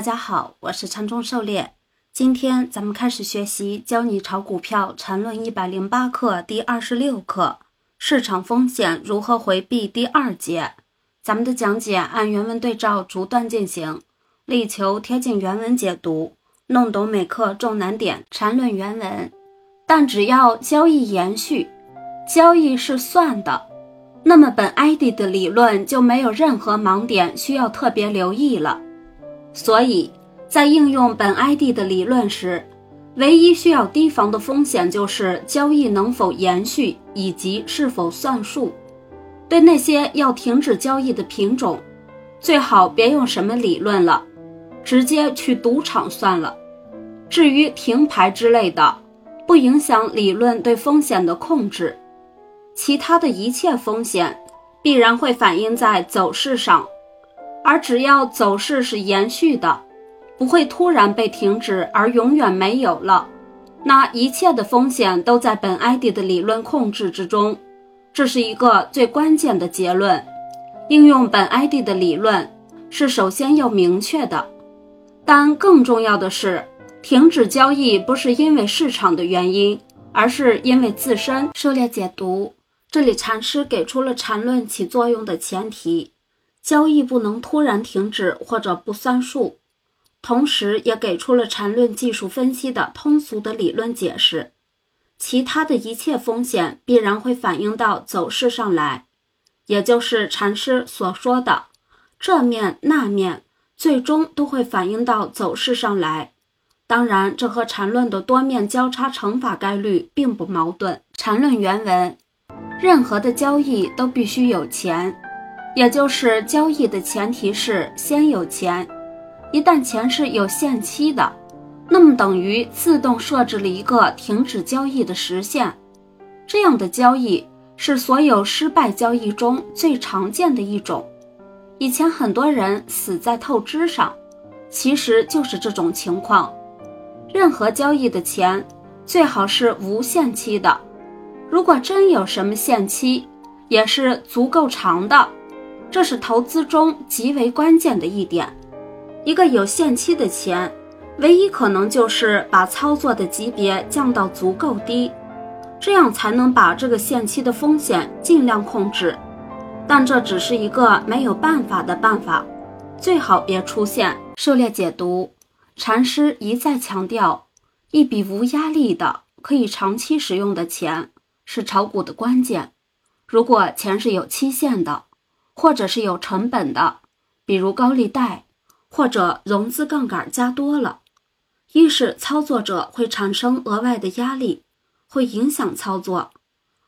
大家好，我是禅中狩猎。今天咱们开始学习《教你炒股票禅论一百零八课》第二十六课：市场风险如何回避第二节。咱们的讲解按原文对照逐段进行，力求贴近原文解读，弄懂每课重难点。禅论原文，但只要交易延续，交易是算的，那么本 ID 的理论就没有任何盲点需要特别留意了。所以在应用本 ID 的理论时，唯一需要提防的风险就是交易能否延续以及是否算数。对那些要停止交易的品种，最好别用什么理论了，直接去赌场算了。至于停牌之类的，不影响理论对风险的控制。其他的一切风险必然会反映在走势上。而只要走势是延续的，不会突然被停止而永远没有了，那一切的风险都在本 ID 的理论控制之中。这是一个最关键的结论。应用本 ID 的理论是首先要明确的，但更重要的是，停止交易不是因为市场的原因，而是因为自身。狩猎解读，这里禅师给出了禅论起作用的前提。交易不能突然停止或者不算数，同时也给出了缠论技术分析的通俗的理论解释。其他的一切风险必然会反映到走势上来，也就是禅师所说的这面那面，最终都会反映到走势上来。当然，这和缠论的多面交叉乘法概率并不矛盾。缠论原文：任何的交易都必须有钱。也就是交易的前提是先有钱，一旦钱是有限期的，那么等于自动设置了一个停止交易的时限。这样的交易是所有失败交易中最常见的一种。以前很多人死在透支上，其实就是这种情况。任何交易的钱最好是无限期的，如果真有什么限期，也是足够长的。这是投资中极为关键的一点。一个有限期的钱，唯一可能就是把操作的级别降到足够低，这样才能把这个限期的风险尽量控制。但这只是一个没有办法的办法，最好别出现。狩猎解读，禅师一再强调，一笔无压力的、可以长期使用的钱是炒股的关键。如果钱是有期限的，或者是有成本的，比如高利贷，或者融资杠杆加多了，一是操作者会产生额外的压力，会影响操作；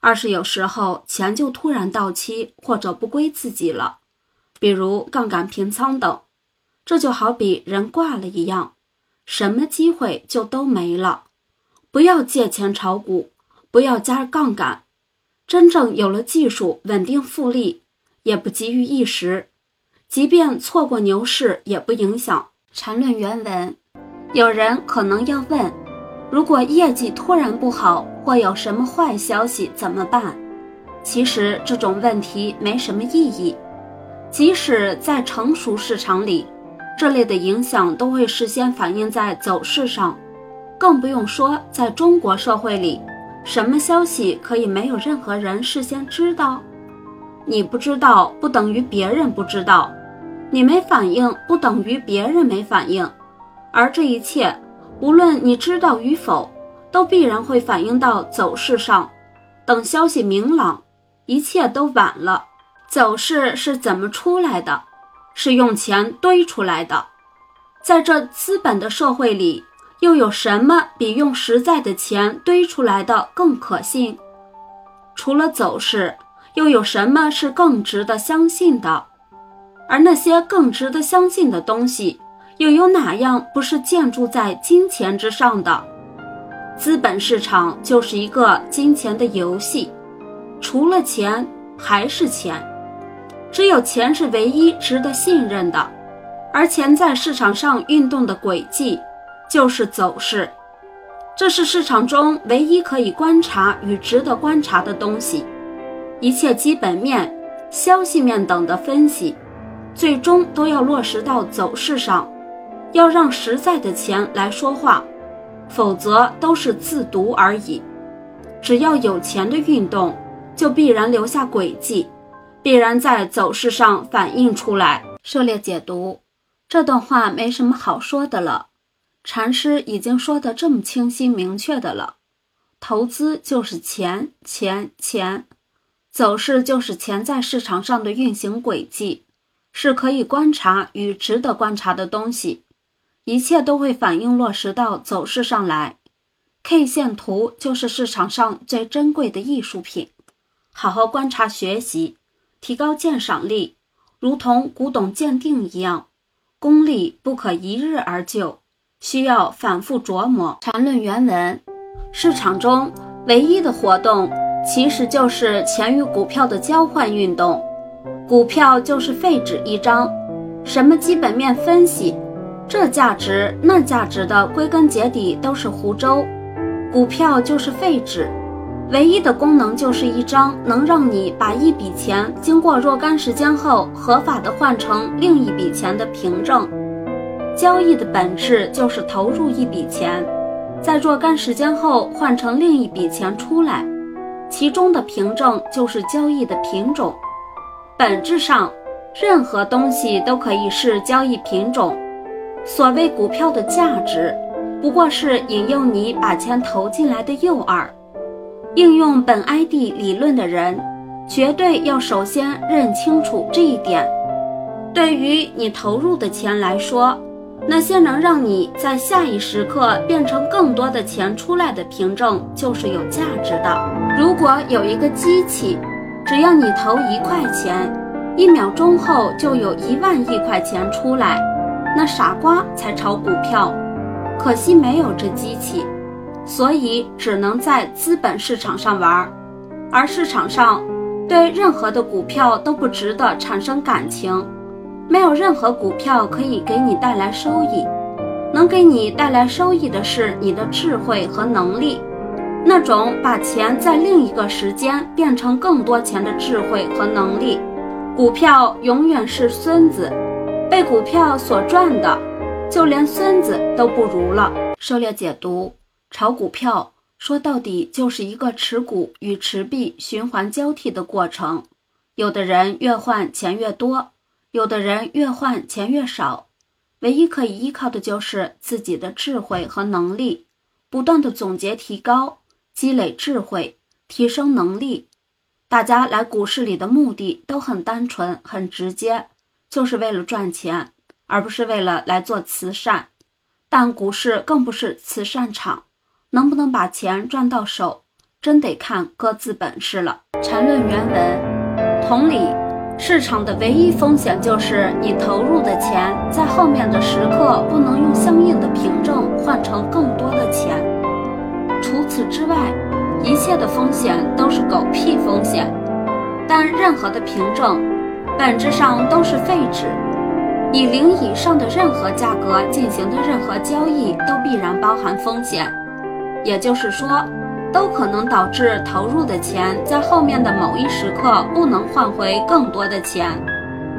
二是有时候钱就突然到期或者不归自己了，比如杠杆平仓等，这就好比人挂了一样，什么机会就都没了。不要借钱炒股，不要加杠杆，真正有了技术，稳定复利。也不急于一时，即便错过牛市也不影响。缠论原文，有人可能要问：如果业绩突然不好，或有什么坏消息怎么办？其实这种问题没什么意义。即使在成熟市场里，这类的影响都会事先反映在走势上，更不用说在中国社会里，什么消息可以没有任何人事先知道？你不知道不等于别人不知道，你没反应不等于别人没反应，而这一切，无论你知道与否，都必然会反映到走势上。等消息明朗，一切都晚了。走势是怎么出来的？是用钱堆出来的。在这资本的社会里，又有什么比用实在的钱堆出来的更可信？除了走势。又有什么是更值得相信的？而那些更值得相信的东西，又有哪样不是建筑在金钱之上的？资本市场就是一个金钱的游戏，除了钱还是钱，只有钱是唯一值得信任的。而钱在市场上运动的轨迹，就是走势，这是市场中唯一可以观察与值得观察的东西。一切基本面、消息面等的分析，最终都要落实到走势上。要让实在的钱来说话，否则都是自读而已。只要有钱的运动，就必然留下轨迹，必然在走势上反映出来。涉猎解读这段话没什么好说的了，禅师已经说的这么清晰明确的了。投资就是钱，钱，钱；走势就是钱在市场上的运行轨迹，是可以观察与值得观察的东西，一切都会反映落实到走势上来。K 线图就是市场上最珍贵的艺术品，好好观察学习，提高鉴赏力，如同古董鉴定一样，功力不可一日而就，需要反复琢磨。缠论原文。市场中唯一的活动，其实就是钱与股票的交换运动。股票就是废纸一张，什么基本面分析，这价值那价值的，归根结底都是胡诌。股票就是废纸，唯一的功能就是一张能让你把一笔钱经过若干时间后合法的换成另一笔钱的凭证。交易的本质就是投入一笔钱。在若干时间后换成另一笔钱出来，其中的凭证就是交易的品种。本质上，任何东西都可以是交易品种。所谓股票的价值，不过是引诱你把钱投进来的诱饵。应用本 ID 理论的人，绝对要首先认清楚这一点。对于你投入的钱来说，那些能让你在下一时刻变成更多的钱出来的凭证，就是有价值的。如果有一个机器，只要你投一块钱，一秒钟后就有一万亿块钱出来，那傻瓜才炒股票。可惜没有这机器，所以只能在资本市场上玩。而市场上对任何的股票都不值得产生感情。没有任何股票可以给你带来收益，能给你带来收益的是你的智慧和能力，那种把钱在另一个时间变成更多钱的智慧和能力。股票永远是孙子，被股票所赚的，就连孙子都不如了。狩猎解读：炒股票说到底就是一个持股与持币循环交替的过程，有的人越换钱越多。有的人越换钱越少，唯一可以依靠的就是自己的智慧和能力，不断的总结提高，积累智慧，提升能力。大家来股市里的目的都很单纯、很直接，就是为了赚钱，而不是为了来做慈善。但股市更不是慈善场，能不能把钱赚到手，真得看各自本事了。缠论原文，同理。市场的唯一风险就是你投入的钱在后面的时刻不能用相应的凭证换成更多的钱。除此之外，一切的风险都是狗屁风险。但任何的凭证，本质上都是废纸。以零以上的任何价格进行的任何交易都必然包含风险，也就是说。都可能导致投入的钱在后面的某一时刻不能换回更多的钱，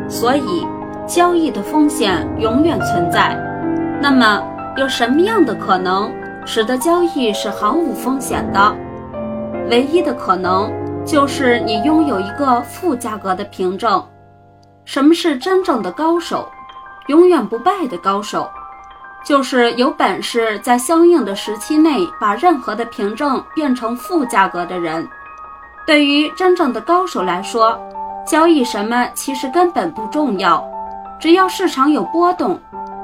所以交易的风险永远存在。那么，有什么样的可能使得交易是毫无风险的？唯一的可能就是你拥有一个负价格的凭证。什么是真正的高手？永远不败的高手。就是有本事在相应的时期内把任何的凭证变成负价格的人。对于真正的高手来说，交易什么其实根本不重要，只要市场有波动，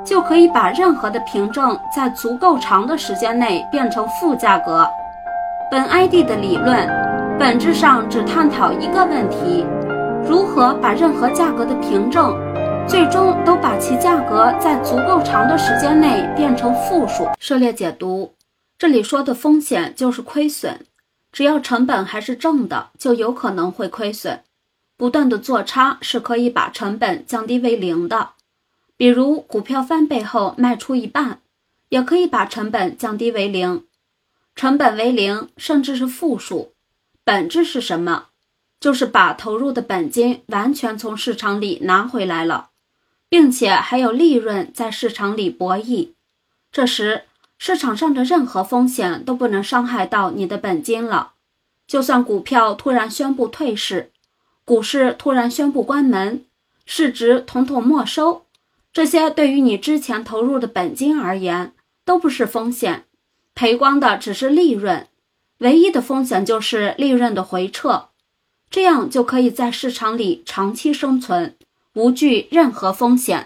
就可以把任何的凭证在足够长的时间内变成负价格。本 ID 的理论本质上只探讨一个问题：如何把任何价格的凭证。最终都把其价格在足够长的时间内变成负数。涉猎解读，这里说的风险就是亏损，只要成本还是正的，就有可能会亏损。不断的做差是可以把成本降低为零的，比如股票翻倍后卖出一半，也可以把成本降低为零。成本为零，甚至是负数，本质是什么？就是把投入的本金完全从市场里拿回来了。并且还有利润在市场里博弈。这时，市场上的任何风险都不能伤害到你的本金了。就算股票突然宣布退市，股市突然宣布关门，市值统统没收，这些对于你之前投入的本金而言都不是风险，赔光的只是利润。唯一的风险就是利润的回撤，这样就可以在市场里长期生存，不惧任何风险。